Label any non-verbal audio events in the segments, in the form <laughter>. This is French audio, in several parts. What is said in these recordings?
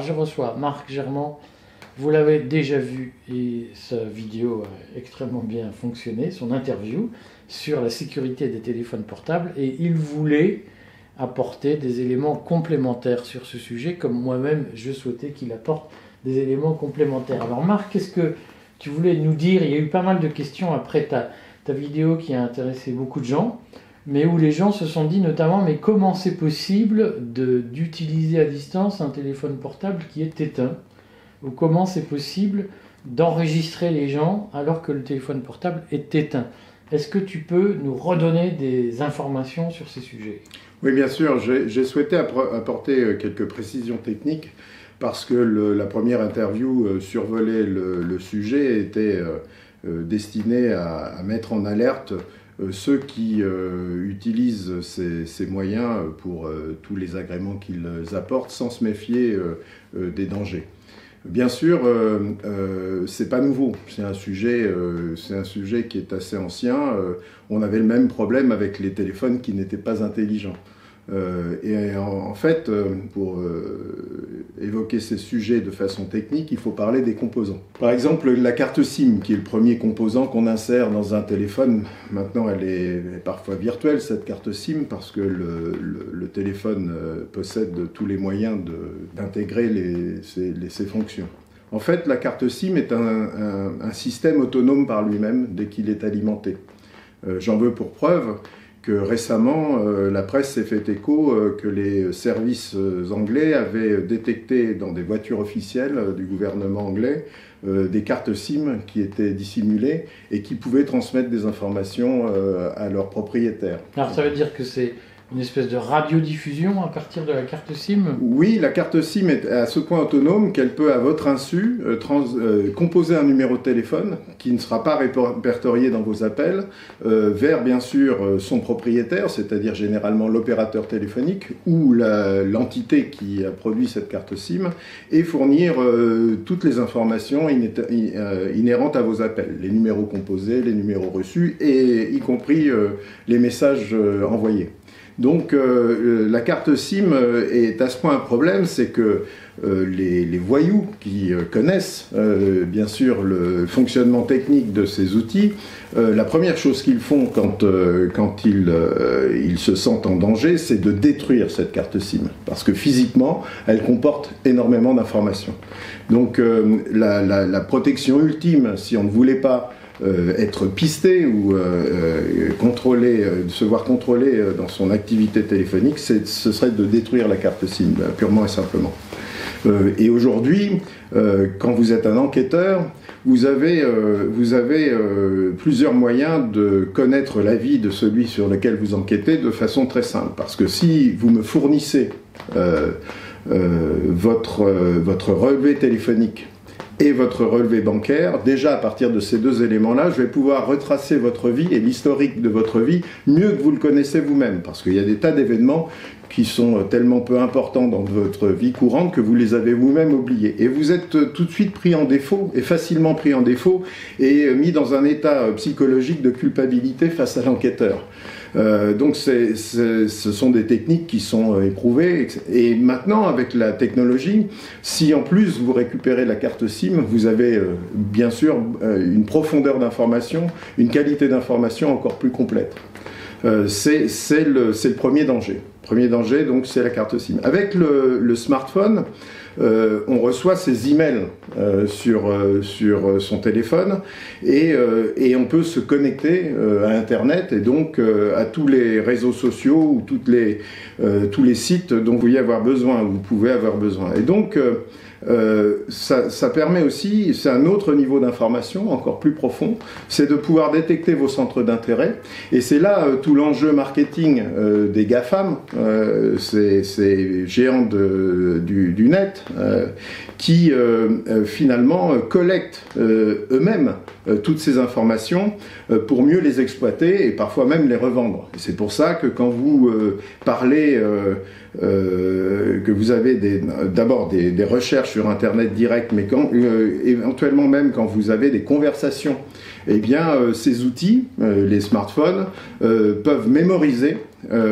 Je reçois Marc Germain. Vous l'avez déjà vu et sa vidéo a extrêmement bien fonctionné, son interview sur la sécurité des téléphones portables et il voulait apporter des éléments complémentaires sur ce sujet comme moi-même je souhaitais qu'il apporte des éléments complémentaires. Alors Marc, qu'est-ce que tu voulais nous dire? Il y a eu pas mal de questions après ta vidéo qui a intéressé beaucoup de gens mais où les gens se sont dit notamment mais comment c'est possible d'utiliser à distance un téléphone portable qui est éteint? Ou comment c'est possible d'enregistrer les gens alors que le téléphone portable est éteint? Est-ce que tu peux nous redonner des informations sur ces sujets? Oui, bien sûr. J'ai souhaité apporter euh, quelques précisions techniques parce que la première interview euh, survolait le, sujet était euh, destinée à, mettre en alerte ceux qui utilisent ces, moyens pour tous les agréments qu'ils apportent sans se méfier des dangers. Bien sûr, euh, euh, c'est pas nouveau. C'est un sujet, euh, c'est un sujet qui est assez ancien. Euh, on avait le même problème avec les téléphones qui n'étaient pas intelligents. Euh, et en, fait, euh, pour euh, évoquer ces sujets de façon technique, il faut parler des composants. Par exemple, la carte SIM, qui est le premier composant qu'on insère dans un téléphone. Maintenant, elle est parfois virtuelle, cette carte SIM, parce que le, téléphone possède tous les moyens d'intégrer ces fonctions. En fait, la carte SIM est un, système autonome par lui-même dès qu'il est alimenté. Euh, J'en veux pour preuve récemment, euh, la presse s'est fait écho euh, que les services euh, anglais avaient détecté dans des voitures officielles du gouvernement anglais des cartes SIM qui étaient dissimulées et qui pouvaient transmettre des informations à leurs propriétaires. Alors ça veut dire que c'est une espèce de radiodiffusion à partir de la carte SIM Oui, la carte SIM est à ce point autonome qu'elle peut, à votre insu, euh, trans, euh, composer un numéro de téléphone qui ne sera pas répertorié dans vos appels euh, vers, bien sûr, son propriétaire, c'est-à-dire généralement l'opérateur téléphonique ou l'entité qui a produit cette carte SIM, et fournir toutes les informations inhérentes à vos appels, les numéros composés, les numéros reçus, et y compris les messages envoyés. Donc euh, euh, la carte SIM euh, est à ce point un problème, c'est que euh, les, les, voyous qui euh, connaissent bien sûr le fonctionnement technique de ces outils, la première chose qu'ils font quand, quand ils, ils, se sentent en danger, c'est de détruire cette carte SIM, parce que physiquement, elle comporte énormément d'informations. Donc la, la, la protection ultime, si on ne voulait pas euh, être pisté ou euh, euh contrôlé, se voir contrôlé dans son activité téléphonique, ce serait de détruire la carte SIM, purement et simplement. et aujourd'hui, quand vous êtes un enquêteur, vous avez, plusieurs moyens de connaître la vie de celui sur lequel vous enquêtez de façon très simple. Parce que si vous me fournissez votre relevé téléphonique, et votre relevé bancaire, déjà à partir de ces deux éléments-là, je vais pouvoir retracer votre vie et l'historique de votre vie mieux que vous le connaissez vous-même, parce qu'il y a des tas d'événements qui sont tellement peu importants dans votre vie courante que vous les avez vous-même oubliés. Et vous êtes tout de suite pris en défaut, et facilement pris en défaut, et mis dans un état psychologique de culpabilité face à l'enquêteur. Euh, donc ce sont des techniques qui sont euh, éprouvées. Et maintenant, avec la technologie, si en plus vous récupérez la carte SIM, vous avez euh, bien sûr une profondeur d'information, une qualité d'information encore plus complète. C'est, le, premier danger. Premier danger, donc, c'est la carte SIM. Avec le smartphone, euh, on reçoit ses emails euh, sur, euh, sur son téléphone et, euh, et, on peut se connecter euh, à Internet et donc à tous les réseaux sociaux ou toutes les, tous les sites dont vous pouvez avoir besoin, vous pouvez avoir besoin. Et donc, euh, ça, permet aussi, c'est un autre niveau d'information encore plus profond, c'est de pouvoir détecter vos centres d'intérêt. Et c'est là euh, tout l'enjeu marketing euh, des GAFAM, ces, géants du, net, qui finalement collectent eux-mêmes toutes ces informations pour mieux les exploiter et parfois même les revendre. C'est pour ça que quand vous parlez euh, que vous avez d'abord des, recherches sur Internet direct, mais euh, éventuellement même quand vous avez des conversations, eh euh, ces outils, euh, les smartphones, euh, peuvent mémoriser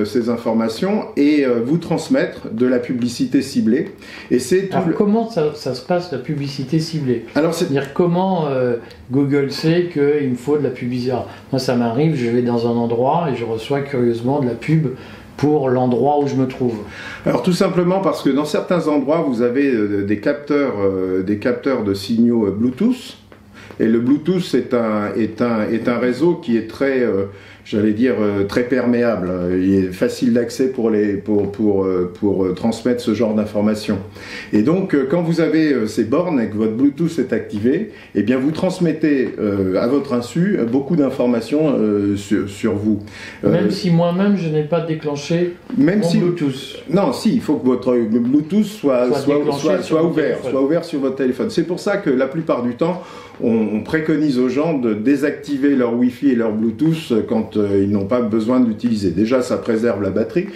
ces informations et vous transmettre de la publicité ciblée. Et c'est Alors, comment ça, se passe la publicité ciblée? Alors, c'est dire comment Google sait qu'il me faut de la publicité? moi, ça m'arrive, je vais dans un endroit et je reçois curieusement de la pub pour l'endroit où je me trouve Alors tout simplement parce que dans certains endroits, vous avez euh, des capteurs, euh, des capteurs de signaux euh, Bluetooth. Et le Bluetooth est un, est un, est un réseau qui est très, j'allais dire, euh, très perméable. Il est facile d'accès pour, les, pour, pour, euh, pour euh, transmettre ce genre d'informations. Et donc, quand vous avez ces bornes et que votre Bluetooth est activé, eh bien, vous transmettez à votre insu beaucoup d'informations sur, sur, vous. Même si moi-même, je n'ai pas déclenché même mon Bluetooth. Non, si, il faut que votre Bluetooth soit, soit, soit, ouvert, soit ouvert sur votre téléphone. C'est pour ça que la plupart du temps, on, préconise aux gens de désactiver leur Wi-Fi et leur Bluetooth quand euh, ils n'ont pas besoin de l'utiliser. Déjà, ça préserve la batterie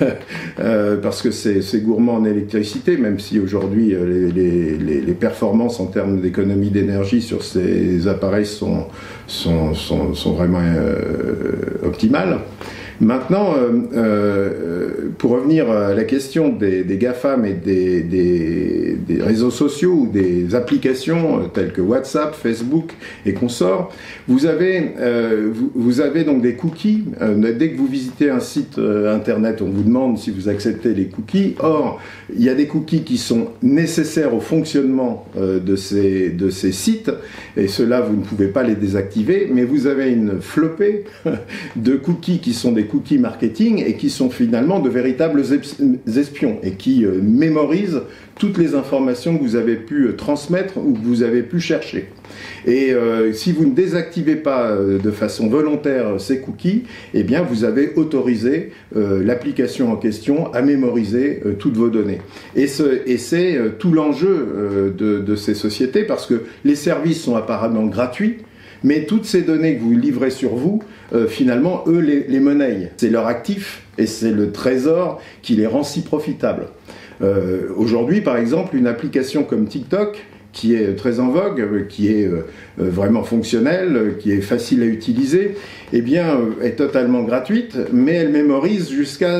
<laughs> euh, parce que c'est gourmand en électricité, même si aujourd'hui euh, les, performances en termes d'économie d'énergie sur ces appareils sont, vraiment optimales. Maintenant, euh, euh, pour revenir à la question des, GAFAM et des, réseaux sociaux ou des applications euh, telles que WhatsApp, Facebook et consorts, vous avez, donc des cookies. dès que vous visitez un site internet, on vous demande si vous acceptez les cookies. Or, il y a des cookies qui sont nécessaires au fonctionnement de, ces, de ces sites et cela, vous ne pouvez pas les désactiver, mais vous avez une flopée <laughs> de cookies qui sont des cookies marketing et qui sont finalement de véritables espions et qui euh, mémorisent toutes les informations que vous avez pu euh, transmettre ou que vous avez pu chercher. Et euh, si vous ne désactivez pas de façon volontaire ces cookies, eh bien vous avez autorisé l'application en question à mémoriser toutes vos données. Et, c'est tout l'enjeu de, de, ces sociétés parce que les services sont apparemment gratuits, mais toutes ces données que vous livrez sur vous, euh, finalement, eux les, les monnaient. C'est leur actif et c'est le trésor qui les rend si profitables. Euh, aujourd'hui, par exemple, une application comme TikTok, qui est très en vogue, qui est euh, vraiment fonctionnelle, qui est facile à utiliser, eh est totalement gratuite, mais elle mémorise jusqu'à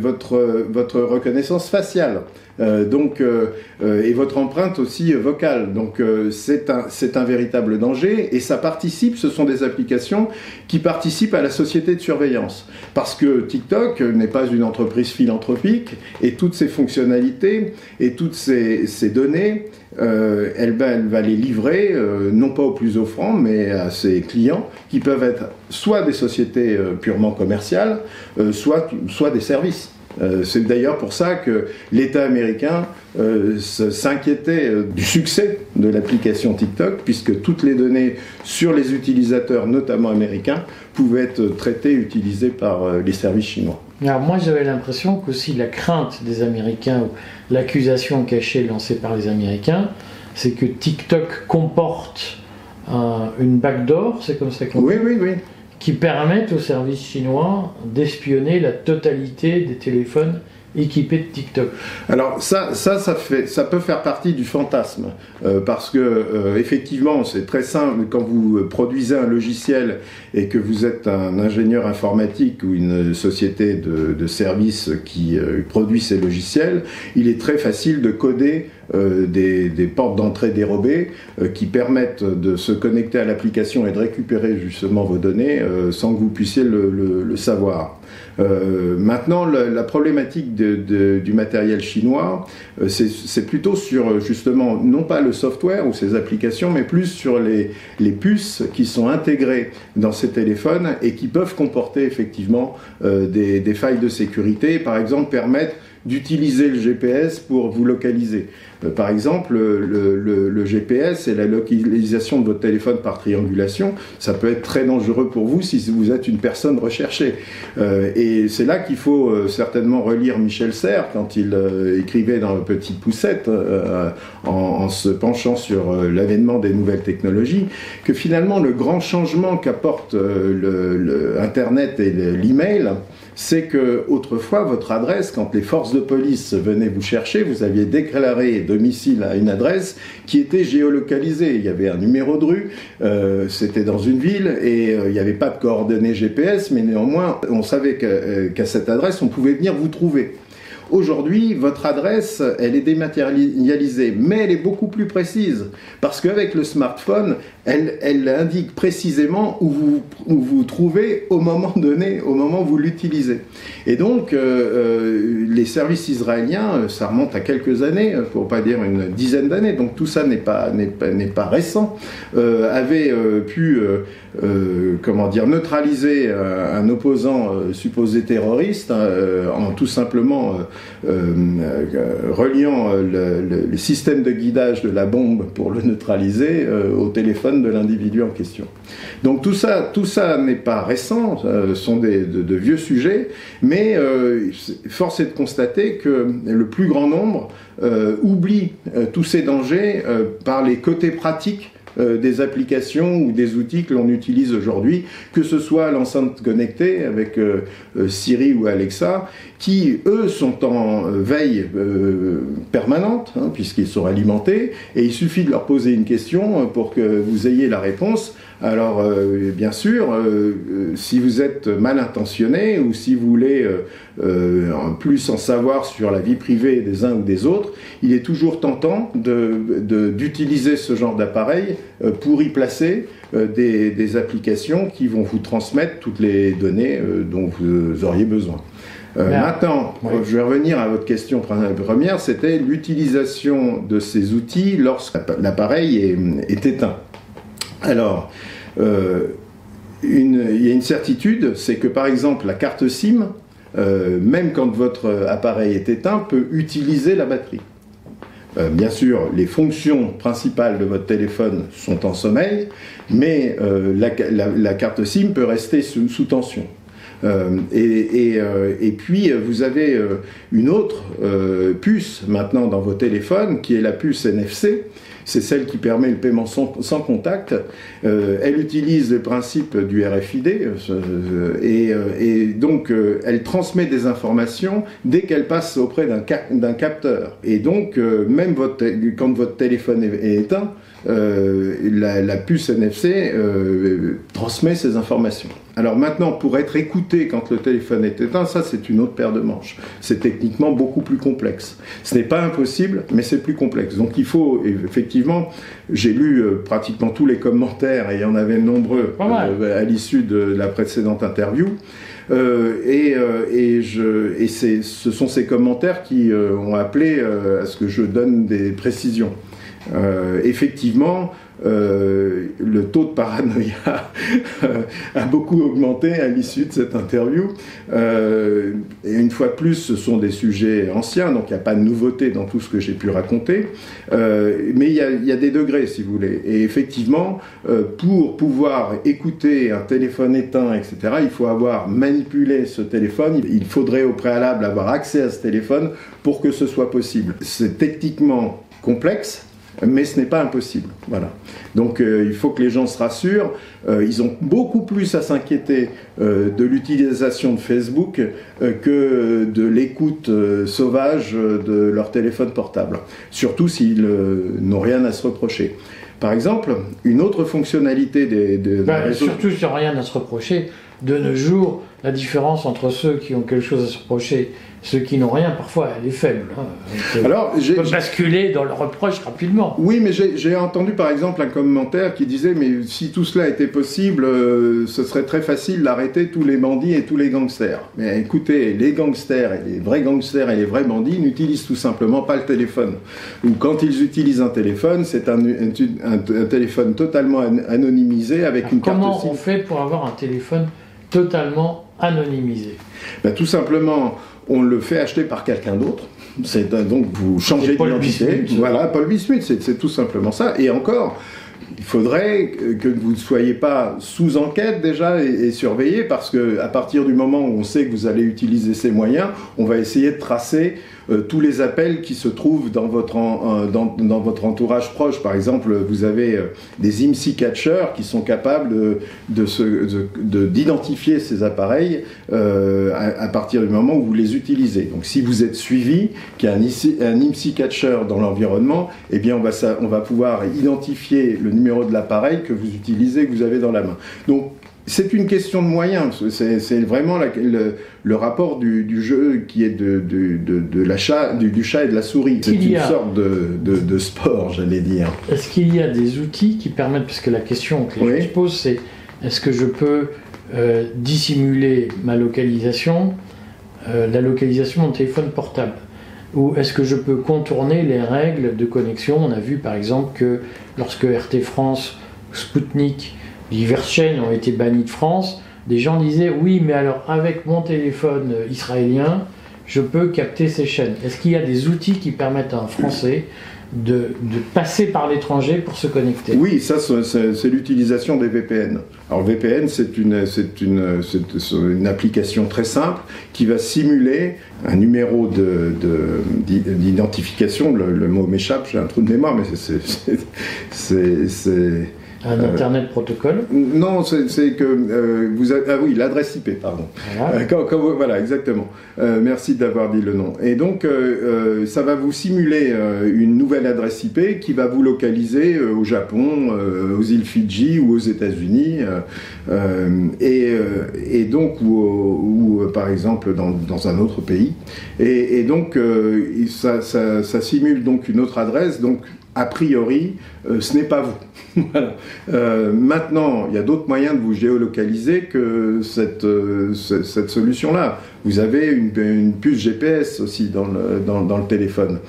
votre reconnaissance faciale. Euh, donc, euh, euh, et votre empreinte aussi vocale. Donc c'est un, un véritable danger et ça participe, ce sont des applications qui participent à la société de surveillance. Parce que TikTok n'est pas une entreprise philanthropique et toutes ces fonctionnalités et toutes ces données, elle, va, les livrer, non pas aux plus offrants, mais à ses clients, qui peuvent être soit des sociétés purement commerciales, soit, soit des services. Euh, c'est d'ailleurs pour ça que l'État américain euh, s'inquiétait euh, du succès de l'application TikTok, puisque toutes les données sur les utilisateurs, notamment américains, pouvaient être traitées utilisées par les services chinois. Alors moi j'avais l'impression qu'aussi la crainte des Américains, ou l'accusation cachée lancée par les Américains, c'est que TikTok comporte une backdoor, c'est comme ça qu'on dit? Oui, oui, oui qui permettent aux services chinois d'espionner la totalité des téléphones équipés de TikTok. Alors ça, ça, ça, peut faire partie du fantasme, euh, parce que euh, effectivement, c'est très simple quand vous produisez un logiciel et que vous êtes un ingénieur informatique ou une société de, de services qui euh, produit ces logiciels, il est très facile de coder euh, des, portes d'entrée dérobées euh, qui permettent de se connecter à l'application et de récupérer justement vos données euh, sans que vous puissiez le, savoir. maintenant, la, problématique du matériel chinois, c'est plutôt sur justement non pas le software ou ces applications, mais plus sur les, les puces qui sont intégrées dans ces téléphones et qui peuvent comporter effectivement des, des failles de sécurité, par exemple permettre d'utiliser le GPS pour vous localiser. Euh, par exemple, le, GPS et la localisation de votre téléphone par triangulation, ça peut être très dangereux pour vous si vous êtes une personne recherchée. Euh, et c'est là qu'il faut euh, certainement relire Michel Serres quand il écrivait dans Petite Poussette, en, se penchant sur l'avènement des nouvelles technologies, que finalement le grand changement qu'apporte le, Internet et l'email, c'est que autrefois votre adresse, quand les forces de police venaient vous chercher, vous aviez déclaré domicile à une adresse qui était géolocalisée. Il y avait un numéro de rue, euh, c'était dans une ville et euh, il n'y avait pas de coordonnées GPS, mais néanmoins on savait qu'à cette adresse on pouvait venir vous trouver. Aujourd'hui, votre adresse, elle est dématérialisée, mais elle est beaucoup plus précise, parce qu'avec le smartphone, elle, indique précisément où vous vous, trouvez au moment <laughs> donné, au moment où vous l'utilisez. Et donc, euh, euh, les services israéliens, euh, ça remonte à quelques années, pour pas dire une dizaine d'années, donc tout ça n'est pas, pas, récent, avaient pu, comment dire, neutraliser un opposant supposé terroriste en tout simplement reliant le, système de guidage de la bombe pour le neutraliser au téléphone de l'individu en question. Donc tout ça, tout ça n'est pas récent, ce sont des, de, vieux sujets, mais euh, force est de constater que le plus grand nombre euh, oublie euh, tous ces dangers par les côtés pratiques euh, des applications ou des outils que l'on utilise aujourd'hui, que ce soit l'enceinte connectée avec euh, euh, Siri ou Alexa, qui eux sont en veille permanente, hein, puisqu'ils sont alimentés, et il suffit de leur poser une question pour que vous ayez la réponse. Alors, bien sûr, si vous êtes mal intentionné ou si vous voulez plus en savoir sur la vie privée des uns ou des autres, il est toujours tentant d'utiliser de, ce genre d'appareil euh, pour y placer euh, des, applications qui vont vous transmettre toutes les données euh, dont vous auriez besoin. maintenant, je vais revenir à votre question première, c'était l'utilisation de ces outils lorsque l'appareil est, éteint. Alors, il y a une certitude, c'est que par exemple la carte SIM, même quand votre appareil est éteint, peut utiliser la batterie. Euh, bien sûr, les fonctions principales de votre téléphone sont en sommeil, mais euh, la, carte SIM peut rester sous, tension. Euh, et, puis, vous avez une autre puce maintenant dans vos téléphones, qui est la puce NFC, c'est celle qui permet le paiement sans, contact. Euh, elle utilise le principe du RFID euh, et, donc euh, elle transmet des informations dès qu'elle passe auprès d'un capteur. Et donc même quand votre téléphone est éteint, euh, la, puce NFC euh, transmet ces informations. Alors maintenant, pour être écouté quand le téléphone est éteint, ça c'est une autre paire de manches. C'est techniquement beaucoup plus complexe. Ce n'est pas impossible, mais c'est plus complexe. Donc il faut effectivement, j'ai lu euh, pratiquement tous les commentaires, et il y en avait nombreux à l'issue de la précédente interview. et, et, je, et ce sont ces commentaires qui ont appelé à ce que je donne des précisions. Euh, effectivement, euh, le taux de paranoïa <laughs> a beaucoup augmenté à l'issue de cette interview. Euh, et une fois de plus, ce sont des sujets anciens, donc il n'y a pas de nouveauté dans tout ce que j'ai pu raconter. mais il y, y, a, des degrés, si vous voulez. Et effectivement, pour pouvoir écouter un téléphone éteint, etc., il faut avoir manipulé ce téléphone. Il faudrait au préalable avoir accès à ce téléphone pour que ce soit possible. C'est techniquement complexe mais ce n'est pas impossible. Voilà. Donc euh, il faut que les gens se rassurent. Euh, ils ont beaucoup plus à s'inquiéter euh, de l'utilisation de Facebook que de l'écoute sauvage de leur téléphone portable. Surtout s'ils n'ont rien à se reprocher. Par exemple, une autre fonctionnalité des, des, ben, Surtout s'ils n'ont rien à se reprocher, de nos jours, la différence entre ceux qui ont quelque chose à se reprocher ceux qui n'ont rien, parfois, elle est faible. Hein. Alors, j'ai basculer dans le reproche rapidement. Oui, mais j'ai entendu par exemple un commentaire qui disait mais si tout cela était possible, euh, ce serait très facile d'arrêter tous les bandits et tous les gangsters. Mais écoutez, les gangsters et les vrais gangsters et les vrais bandits n'utilisent tout simplement pas le téléphone. Ou quand ils utilisent un téléphone, c'est un, un, téléphone totalement anonymisé avec une carte Comment on fait pour avoir un téléphone totalement anonymisé? Ben, Tout simplement on le fait acheter par quelqu'un d'autre. C'est donc vous changez d'identité. Voilà, Paul Bismuth, c'est tout simplement ça. Et encore, il faudrait que vous ne soyez pas sous enquête déjà et, surveillé parce que à partir du moment où on sait que vous allez utiliser ces moyens, on va essayer de tracer euh, tous les appels qui se trouvent dans votre, dans, dans, votre entourage proche. Par exemple, vous avez des IMSI catchers qui sont capables de, d'identifier ces appareils à, partir du moment où vous les utilisez. Donc si vous êtes suivi, qu'il y a un, un IMSI catcher dans l'environnement, eh bien on va, on va pouvoir identifier le numéro de l'appareil que vous utilisez, que vous avez dans la main. Donc c'est une question de moyens. C'est vraiment le, rapport du, jeu qui est de, de, l'achat du, chat et de la souris. C'est une sorte de, sport, j'allais dire. Est-ce qu'il y a des outils qui permettent, parce que la question que je pose, c'est est-ce que je peux euh, dissimuler ma localisation, euh, la localisation de mon téléphone portable? Ou est-ce que je peux contourner les règles de connexion? On a vu par exemple que lorsque RT France, Sputnik, diverses chaînes ont été bannies de France, des gens disaient oui, mais alors avec mon téléphone israélien, je peux capter ces chaînes. Est-ce qu'il y a des outils qui permettent à un Français de, passer par l'étranger pour se connecter? Oui, ça c'est l'utilisation des VPN. Alors VPN c'est une, une, une, application très simple qui va simuler un numéro d'identification, de, le, le, mot m'échappe, j'ai un trou de mémoire, mais c'est un euh, Internet protocole Non, c'est que euh, vous avez... Ah oui, l'adresse IP, pardon. Voilà, euh, voilà exactement. merci d'avoir dit le nom. Et donc, ça va vous simuler une nouvelle adresse IP qui va vous localiser au Japon, aux îles Fidji ou aux États-Unis, et, et, donc, ou, par exemple dans, dans, un autre pays. Et, et donc, ça, ça, ça simule donc une autre adresse. Donc, a priori, euh, ce n'est pas vous. <laughs> Euh, maintenant, il y a d'autres moyens de vous géolocaliser que cette, euh, cette solution-là. Vous avez une, puce GPS aussi dans le, dans, le téléphone.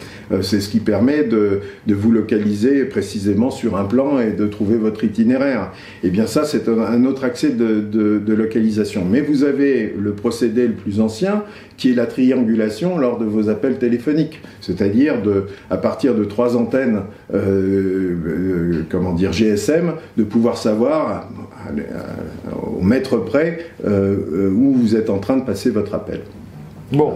c'est ce qui permet de, de, vous localiser précisément sur un plan et de trouver votre itinéraire. Et eh bien ça, c'est un, autre accès de, de, localisation. Mais vous avez le procédé le plus ancien, qui est la triangulation lors de vos appels téléphoniques. C'est-à-dire de, à partir de trois antennes euh, comment dire, GSM, de pouvoir savoir au mètre près euh, où vous êtes en train de passer votre appel. Bon,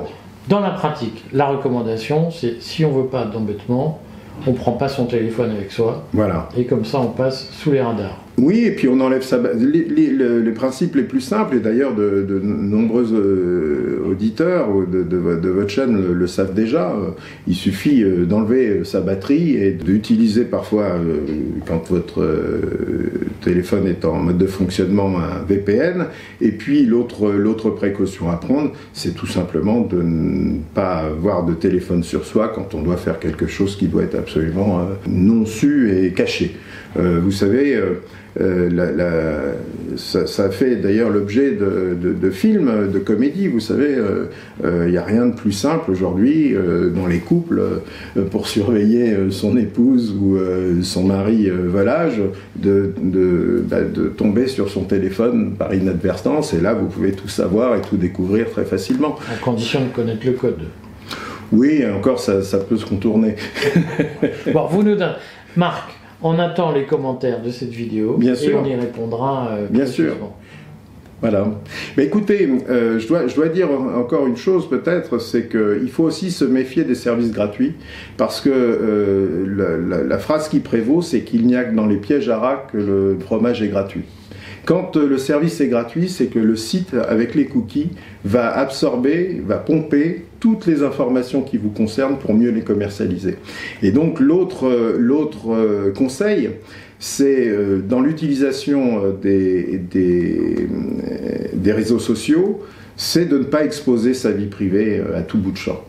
dans la pratique, la recommandation, c'est si on veut pas d'embêtement, on prend pas son téléphone avec soi. Voilà. Et comme ça, on passe sous les radars. Oui, et puis on enlève sa les, les, principes les plus simples, et d'ailleurs de, nombreux euh, auditeurs de, votre chaîne le, savent déjà, euh, il suffit euh, d'enlever sa batterie et d'utiliser parfois, quand votre téléphone est en mode de fonctionnement, un VPN. Et puis l'autre précaution à prendre, c'est tout simplement de ne pas avoir de téléphone sur soi quand on doit faire quelque chose qui doit être absolument non su et caché. Vous savez, euh, la, ça, ça, fait d'ailleurs l'objet de, de, de, films, de comédies. Vous savez, il euh, n'y euh, a rien de plus simple aujourd'hui dans les couples pour surveiller son épouse ou son mari volage de, bah, de, tomber sur son téléphone par inadvertance. Et là, vous pouvez tout savoir et tout découvrir très facilement. À condition de connaître le code. Oui, encore ça, ça peut se contourner. bon, vous nous donnez. Marc, on attend les commentaires de cette vidéo Bien et sûr. on y répondra. Euh, Bien sûr. Voilà. Mais écoutez, euh, je, dois, je dois dire encore une chose peut-être, c'est qu'il faut aussi se méfier des services gratuits, parce que euh, la, phrase qui prévaut, c'est qu'il n'y a que dans les pièges à rats que le fromage est gratuit. Quand le service est gratuit, c'est que le site, avec les cookies, va absorber, va pomper toutes les informations qui vous concernent pour mieux les commercialiser. Et donc l'autre euh, conseil, c'est euh, dans l'utilisation euh, des, réseaux sociaux, c'est de ne pas exposer sa vie privée à tout bout de champ.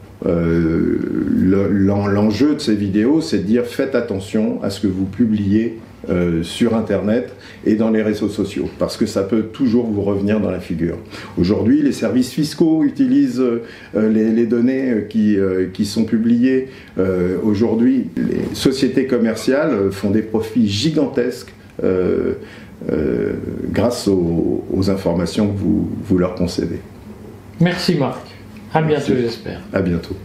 L'enjeu de ces vidéos, c'est de dire faites attention à ce que vous publiez euh, sur Internet et dans les réseaux sociaux, parce que ça peut toujours vous revenir dans la figure. Aujourd'hui, les services fiscaux utilisent euh, les, données qui, euh, qui, sont publiées. Aujourd'hui, les sociétés commerciales font des profits gigantesques grâce aux, informations que vous, vous leur concédez. Merci Marc. À bientôt, j'espère. À bientôt.